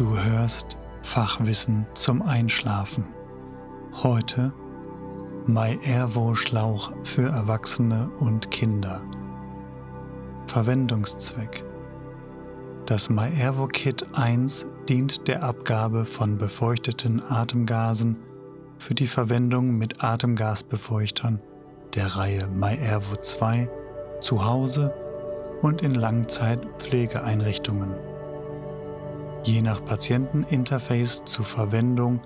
Du hörst Fachwissen zum Einschlafen. Heute MyAirvo Schlauch für Erwachsene und Kinder. Verwendungszweck. Das MyAirvo Kit 1 dient der Abgabe von befeuchteten Atemgasen für die Verwendung mit Atemgasbefeuchtern der Reihe MyAirvo 2 zu Hause und in Langzeitpflegeeinrichtungen je nach Patienteninterface zur Verwendung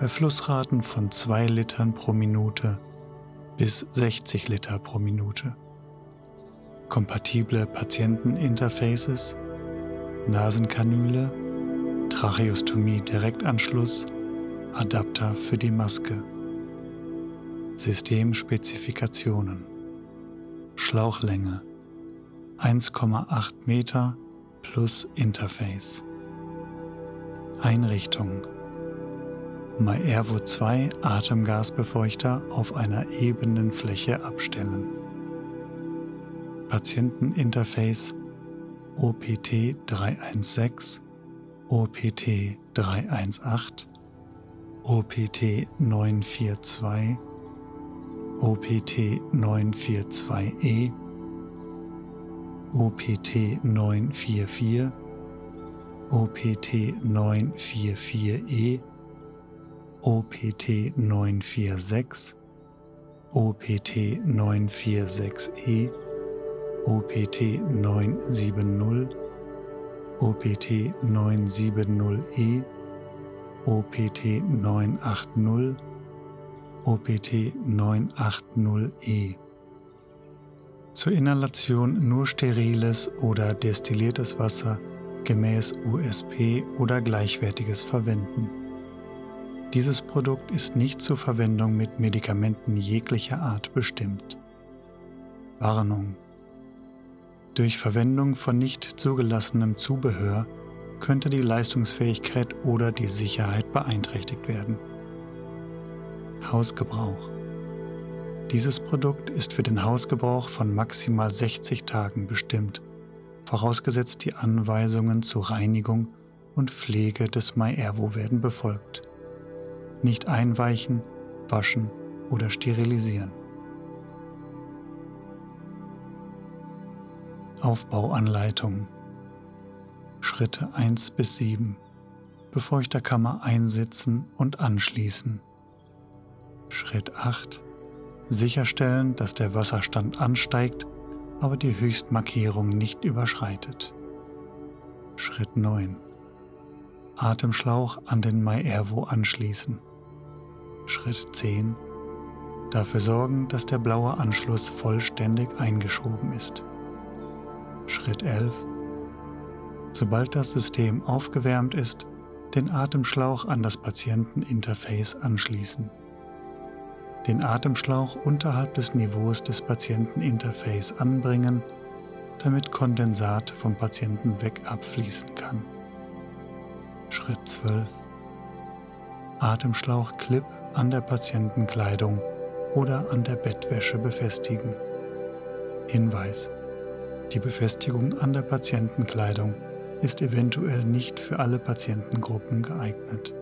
bei Flussraten von 2 Litern pro Minute bis 60 Liter pro Minute. Kompatible Patienteninterfaces, Nasenkanüle, Tracheostomie Direktanschluss, Adapter für die Maske. Systemspezifikationen Schlauchlänge 1,8 Meter plus Interface Einrichtung MyAirvo 2 Atemgasbefeuchter auf einer ebenen Fläche abstellen. Patienteninterface OPT 316, OPT 318, OPT 942, OPT 942E, OPT 944 OPT 944E, OPT 946, OPT 946E, OPT 970, OPT 970E, OPT 980, OPT 980E. Zur Inhalation nur steriles oder destilliertes Wasser gemäß USP oder gleichwertiges verwenden. Dieses Produkt ist nicht zur Verwendung mit Medikamenten jeglicher Art bestimmt. Warnung. Durch Verwendung von nicht zugelassenem Zubehör könnte die Leistungsfähigkeit oder die Sicherheit beeinträchtigt werden. Hausgebrauch. Dieses Produkt ist für den Hausgebrauch von maximal 60 Tagen bestimmt vorausgesetzt die Anweisungen zur Reinigung und Pflege des MyAirvo werden befolgt. Nicht einweichen, waschen oder sterilisieren. Aufbauanleitung Schritte 1 bis 7 Befeuchterkammer einsetzen und anschließen. Schritt 8 Sicherstellen, dass der Wasserstand ansteigt aber die Höchstmarkierung nicht überschreitet. Schritt 9. Atemschlauch an den MyAirvo anschließen. Schritt 10. Dafür sorgen, dass der blaue Anschluss vollständig eingeschoben ist. Schritt 11. Sobald das System aufgewärmt ist, den Atemschlauch an das Patienteninterface anschließen den Atemschlauch unterhalb des Niveaus des Patienteninterface anbringen, damit Kondensat vom Patienten weg abfließen kann. Schritt 12. Atemschlauch-Clip an der Patientenkleidung oder an der Bettwäsche befestigen. Hinweis. Die Befestigung an der Patientenkleidung ist eventuell nicht für alle Patientengruppen geeignet.